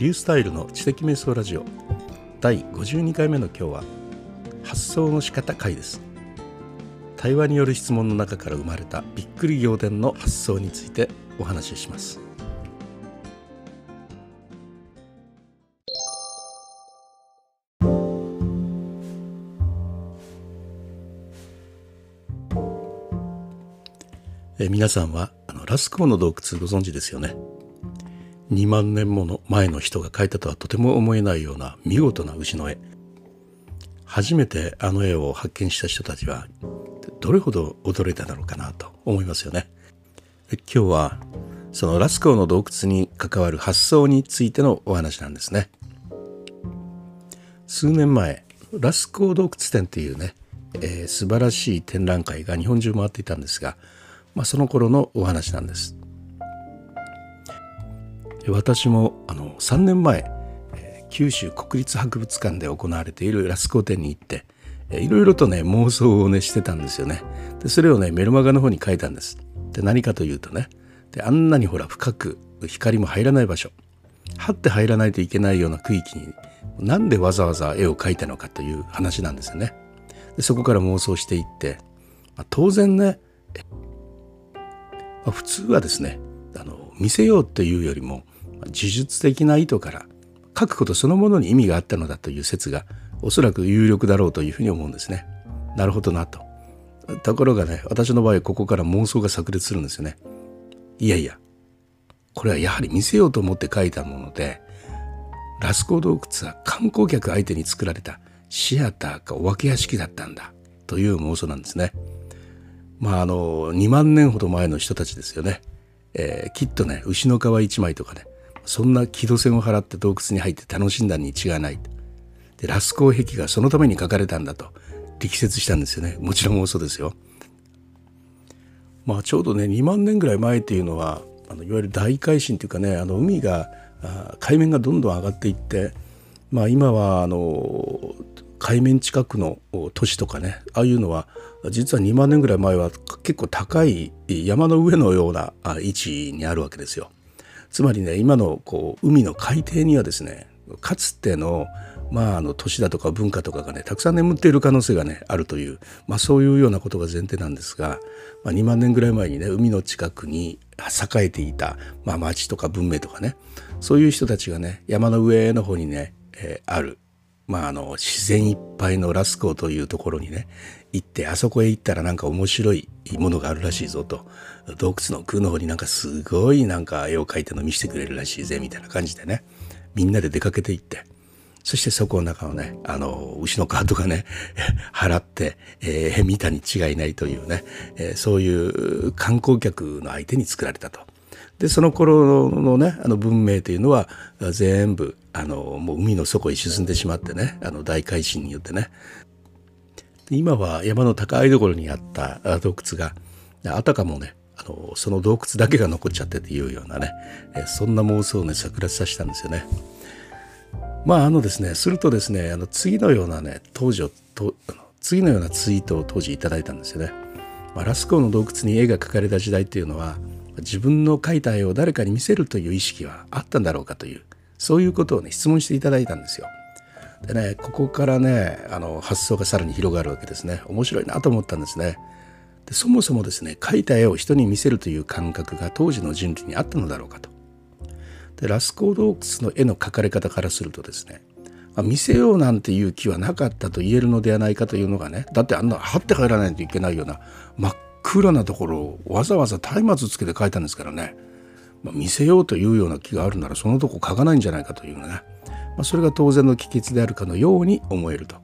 リュースタイルの知的瞑想ラジオ。第52回目の今日は発想の仕方回です。対話による質問の中から生まれたびっくり仰天の発想についてお話しします。え皆さんはあのラスコーの洞窟ご存知ですよね？2万年もの前の人が描いたとはとても思えないような見事な牛の絵。初めてあの絵を発見した人たちはどれほど驚いただろうかなと思いますよね。今日はそのラスコーの洞窟に関わる発想についてのお話なんですね。数年前ラスコー洞窟展っていうね、えー、素晴らしい展覧会が日本中回っていたんですが、まあ、その頃のお話なんです。私もあの3年前九州国立博物館で行われているラスコ展に行っていろいろとね妄想をねしてたんですよね。でそれをねメルマガの方に書いたんです。で何かというとねであんなにほら深く光も入らない場所。はって入らないといけないような区域になんでわざわざ絵を描いたのかという話なんですよね。でそこから妄想していって、まあ、当然ね、まあ、普通はですねあの見せようっていうよりも呪術的な意図から書くことそのものに意味があったのだという説がおそらく有力だろうというふうに思うんですね。なるほどなと。ところがね私の場合ここから妄想が炸裂するんですよね。いやいやこれはやはり見せようと思って書いたものでラスコ洞窟は観光客相手に作られたシアターかお化け屋敷だったんだという妄想なんですね。まああの2万年ほど前の人たちですよね。えー、きっとね牛の皮一枚とかねそんな木戸線を払って洞窟に入って楽しんだに違いない。でラスコー壁がそのために書かれたんだと力説したんですよね。もちろん嘘ですよ。まあちょうどね2万年ぐらい前っていうのはあのいわゆる大海進というかねあの海が海面がどんどん上がっていってまあ今はあの海面近くの都市とかねああいうのは実は2万年ぐらい前は結構高い山の上のような位置にあるわけですよ。つまりね今のこう海の海底にはですねかつてのまあ、あの都市だとか文化とかがねたくさん眠っている可能性がねあるという、まあ、そういうようなことが前提なんですが、まあ、2万年ぐらい前にね海の近くに栄えていた、まあ、町とか文明とかねそういう人たちがね山の上の方にね、えー、ある、まあ、あの自然いっぱいのラスコーというところにね行ってあそこへ行ったらなんか面白いものがあるらしいぞと。洞窟の空の方になんかすごいなんか絵を描いたの見せてくれるらしいぜみたいな感じでね。みんなで出かけていって。そしてそこの中をねあの牛の皮とかね 払って、えー、見たに違いないというね、えー、そういう観光客の相手に作られたと。でその頃のねあの文明というのは全部あのもう海の底へ沈んでしまってねあの大海進によってね今は山の高いところにあった洞窟があたかもねあのその洞窟だけが残っちゃってっていうようなねそんな妄想をね炸裂させたんですよね。まああのですねするとですねあの次のようなね当時をと次のようなツイートを当時いただいたんですよね。まあ、ラスコーの洞窟に絵が描かれた時代っていうのは自分の描いた絵を誰かに見せるという意識はあったんだろうかというそういうことをね質問していただいたんですよ。でねここからねあの発想がさらに広がるわけですね。面白いなと思ったんですね。でそもそもですね描いた絵を人に見せるという感覚が当時の人類にあったのだろうかと。でラスコー洞窟の絵の描かれ方からするとですねあ見せようなんていう気はなかったと言えるのではないかというのがねだってあんな張って帰らないといけないような真っ暗なところをわざわざ松明つけて描いたんですからね、まあ、見せようというような気があるならそのとこ描かないんじゃないかというね。まあ、それが当然の帰結であるかのように思えると。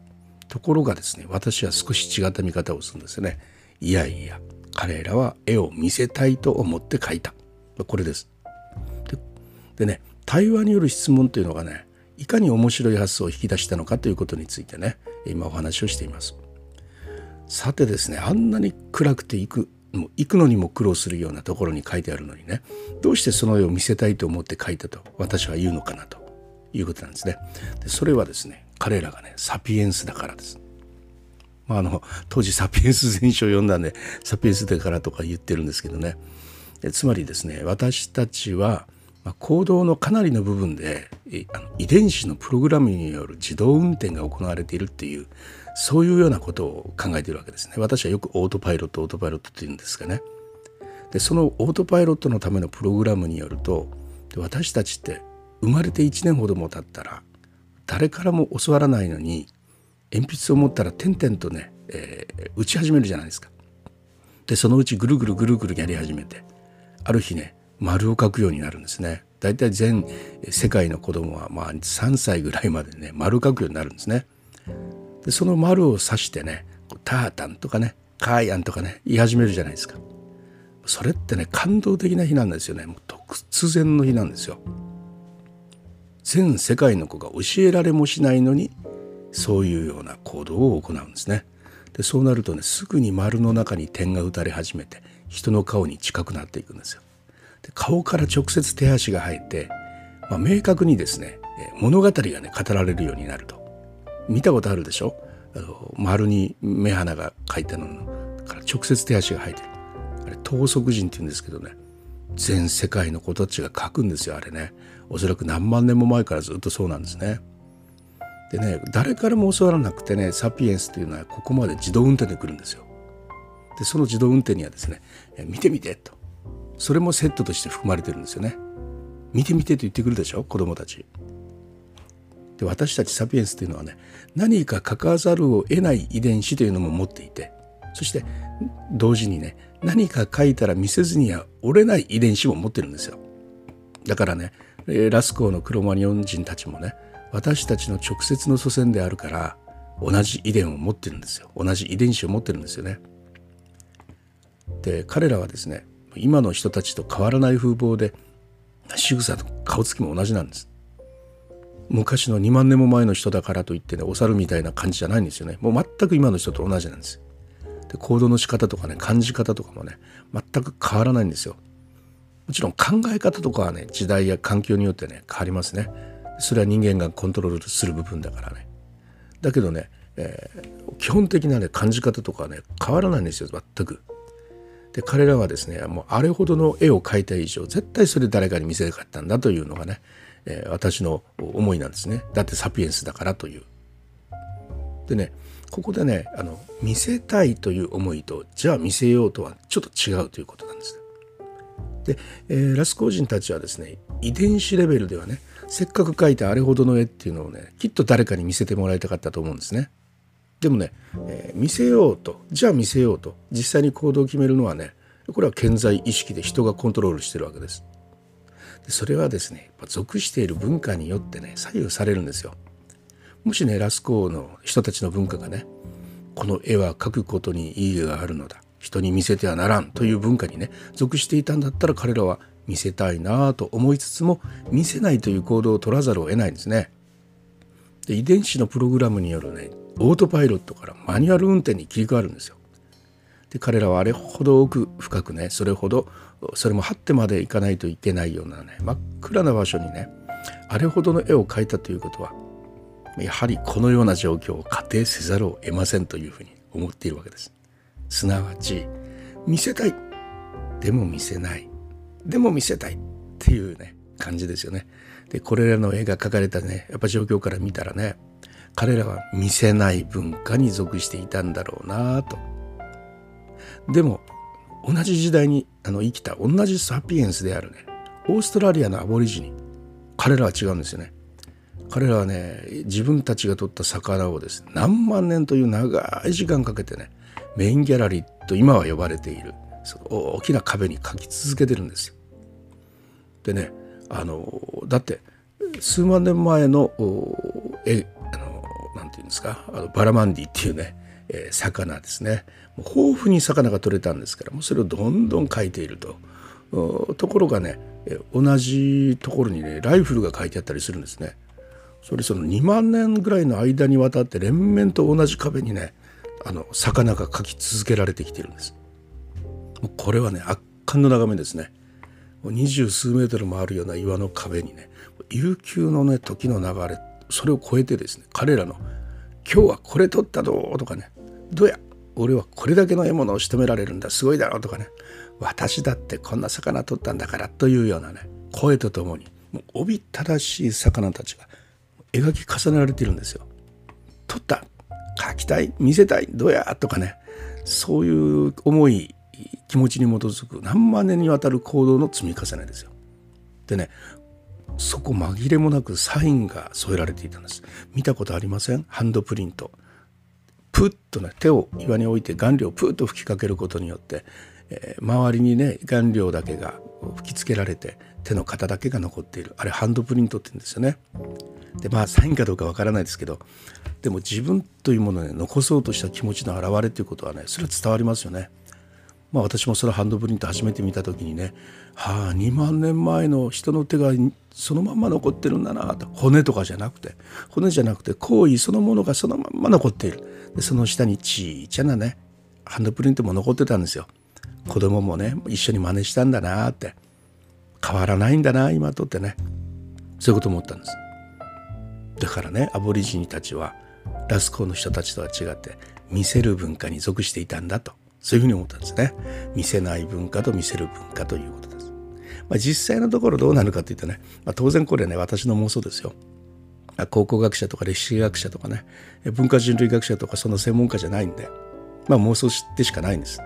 ところがですね私は少し違った見方をするんですよね。いやいや彼らは絵を見せたいと思って描いた。これです。でね対話による質問というのがねいかに面白い発想を引き出したのかということについてね今お話をしています。さてですねあんなに暗くて行くもう行くのにも苦労するようなところに書いてあるのにねどうしてその絵を見せたいと思って書いたと私は言うのかなということなんですね。でそれはですね彼らがねサピエンスだからです。まあ、あの当時サピエンス全書を読んだんでサピエンスだからとか言ってるんですけどねつまりですね私たちはまあ、行動のかなりの部分であの遺伝子のプログラムによる自動運転が行われているっていうそういうようなことを考えているわけですね私はよくオートパイロットオートパイロットって言うんですがねでそのオートパイロットのためのプログラムによると私たちって生まれて1年ほども経ったら誰からも教わらないのに鉛筆を持ったら点々とね、えー、打ち始めるじゃないですか。でそのうちぐるぐるぐるぐるやり始めてある日ね丸を描くようになるんですね。だいたい全世界の子供はまあ3歳ぐらいまでね丸を描くようになるんですね。でその丸を指してねタータンとかねカーヤンとかね言い始めるじゃないですか。それってね感動的な日なんですよね。もう突然の日なんですよ。全世界の子が教えられもしないのにそういうような行動を行うんですね。でそうなるとねすぐに丸の中に点が打たれ始めて人の顔に近くなっていくんですよ。で顔から直接手足が入って、まあ、明確にですね物語がね語られるようになると見たことあるでしょ？あの丸に目鼻が描いたのから直接手足が入ってるあれ等速人って言うんですけどね全世界の子たちが描くんですよあれねおそらく何万年も前からずっとそうなんですね。でね誰からも教わらなくてねサピエンスというのはここまで自動運転で来るんですよ。でその自動運転にはですね「見てみて」とそれもセットとして含まれてるんですよね。見てみてと言ってくるでしょ子供たち。で私たちサピエンスというのはね何か書かざるを得ない遺伝子というのも持っていてそして同時にね何か書いたら見せずには折れない遺伝子も持ってるんですよ。だからねラスコーのクロマニオン人たちもね私たちの直接の祖先であるから同じ遺伝を持ってるんですよ同じ遺伝子を持ってるんですよね。で彼らはですね今の人たちと変わらない風貌で仕草と顔つきも同じなんです。昔の2万年も前の人だからといってねお猿みたいな感じじゃないんですよねもう全く今の人と同じなんですで行動の仕方とかね感じ方とかもね全く変わらないんですよ。もちろん考え方とかはね時代や環境によってね変わりますね。それは人間がコントロールする部分だからね。だけどね、えー、基本的なね感じ方とかはね変わらないんですよ全く。で彼らはですねもうあれほどの絵を描いた以上絶対それ誰かに見せたかったんだというのがね、えー、私の思いなんですね。だってサピエンスだからという。でねここでねあの見せたいという思いとじゃあ見せようとはちょっと違うということなんですで、えー、ラスコー人たちはですね遺伝子レベルではねせっかく描いたあれほどの絵っていうのをねきっと誰かに見せてもらいたかったと思うんですね。でもね、えー、見せようとじゃあ見せようと実際に行動を決めるのはねこれは健在意識で人がコントロールしてるわけです。でそれはですね属している文化によってね左右されるんですよ。もしねラスコーの人たちの文化がねこの絵は描くことに意義があるのだ人に見せてはならんという文化にね属していたんだったら彼らは見せたいなと思いつつも見せないという行動を取らざるを得ないんですね。で遺伝子のプログラムによるねオートパイロットからマニュアル運転に切り替わるんですよ。で彼らはあれほど奥深くねそれほどそれも張ってまで行かないといけないようなね真っ暗な場所にねあれほどの絵を描いたということはやはりこのような状況を仮定せざるを得ませんというふうに思っているわけです。すなわち見せたいでも見せないでも見せたいっていうね感じですよね。でこれらの絵が描かれたねやっぱ状況から見たらね彼らは見せない文化に属していたんだろうなと。でも同じ時代にあの生きた同じサピエンスであるねオーストラリアのアボリジニ彼らは違うんですよね。彼らはね自分たちが取った魚をですね何万年という長い時間かけてねメインギャラリーと今は呼ばれているその大きな壁に描き続けてるんですよ。でねあのだって数万年前のえあのなんていうんですかあのバラマンディっていうね、えー、魚ですねもう豊富に魚が取れたんですからもうそれをどんどん描いていると。ところがね同じところにねライフルが書いてあったりするんですね。それその2万年ぐらいの間にわたって連綿と同じ壁にねあの魚が描き続けられてきてるんです。これはね圧巻の眺めですね。二十数メートルもあるような岩の壁にね悠久のね時の流れそれを超えてですね彼らの「今日はこれ取ったぞ」とかね「どうや俺はこれだけの獲物を仕留められるんだすごいだろ」とかね「私だってこんな魚取ったんだから」というようなね声とともにもうおびただしい魚たちが描き重ねられているんですよ。撮った描きたい見せたいどうやとかね。そういう思い気持ちに基づく何万年にわたる行動の積み重ねですよ。でねそこ紛れもなくサインが添えられていたんです。見たことありません？ハンドプリント。プッとね手を岩に置いて顔料をプッと吹きかけることによって、えー、周りにね顔料だけが吹きつけられて手の型だけが残っている。あれハンドプリントって言うんですよね。でまあサインかどうかわからないですけどでも自分というものを、ね、残そうとした気持ちの表れということはねそれは伝わりますよね。まあ、私もそのハンドプリント初めて見た時にねはあ2万年前の人の手がそのまんま残ってるんだなと。骨とかじゃなくて骨じゃなくて行為そのものがそのまんま残っている。でその下にちいちゃなねハンドプリントも残ってたんですよ。子供もね一緒に真似したんだなって。変わらないんだな今とってね。そういうこと思ったんです。だからねアボリジニたちはラスコーの人たちとは違って見せる文化に属していたんだとそういうふうに思ったんですね。見せない文化と見せる文化ということです。まあ、実際のところどうなるかというとね、まあ、当然これね私の妄想ですよ。考古学者とか歴史学者とかね文化人類学者とかその専門家じゃないんで、まあ、妄想でしかないんです。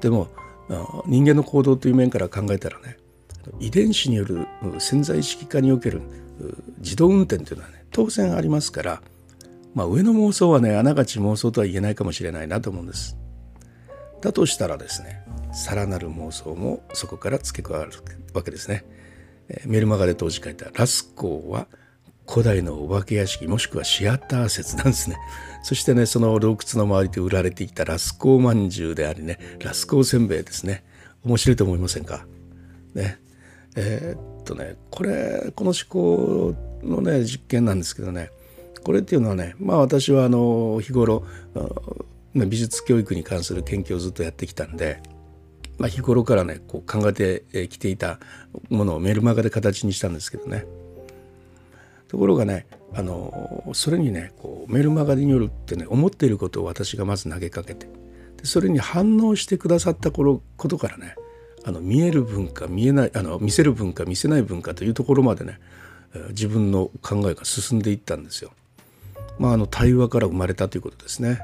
でも人間の行動という面から考えたらね遺伝子による潜在意識化における自動運転というのはね当然ありますから、まあ、上の妄想はねあながち妄想とは言えないかもしれないなと思うんです。だとしたらですねさらなる妄想もそこから付け加わるわけですね。メルマガで当時書いたラスコーは古代のお化け屋敷もしくはシアター説なんですね。そしてねその洞窟の周りで売られていたラスコーまんじゅうでありねラスコーせんべいですね。面白いと思いませんか？ね。えー、とねこれこの思考のね実験なんですけどねこれっていうのはねまあ私はあの日頃美術教育に関する研究をずっとやってきたんで、まあ、日頃からねこう考えてきていたものをメルマガで形にしたんですけどね。ところがねあのそれにねこうメルマガによるってね思っていることを私がまず投げかけてでそれに反応してくださった頃ことからねあの見える文化見えないあの見せる文化見せない文化というところまでね自分の考えが進んでいったんですよ。まあ、あの対話から生まれたということですね。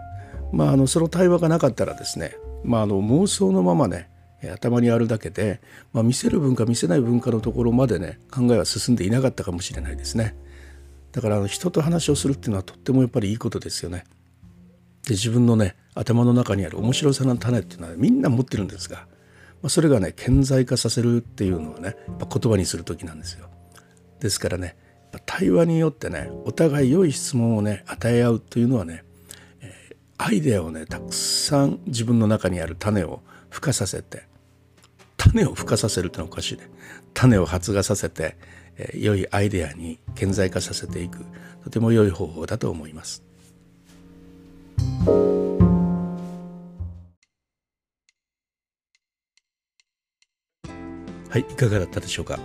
まあ、あのその対話がなかったらですね、まあ、あの妄想のままね頭にあるだけで、まあ、見せる文化見せない文化のところまでね考えは進んでいなかったかもしれないですねだからあの人と話をするっていうのはとってもやっぱりいいことですよねで自分のね頭の中にある面白さの種っていうのはみんな持ってるんですが、まあ、それがね顕在化させるっていうのはね言葉にする時なんですよ。ですからね対話によってねお互い良い質問をね与え合うというのはねアイデアをねたくさん自分の中にある種を孵化させて種を孵化させるってのはおかしいね。種を発芽させて、えー、良いアイデアに顕在化させていく。とても良い方法だと思います。はいいかがだったでしょうか？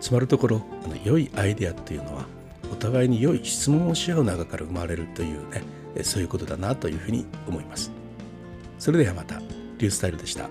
つまるところあの良いアイデアっていうのはお互いに良い質問をし合う中から生まれるというねそういうことだなというふうに思います。それではまた、リュースタイルでした。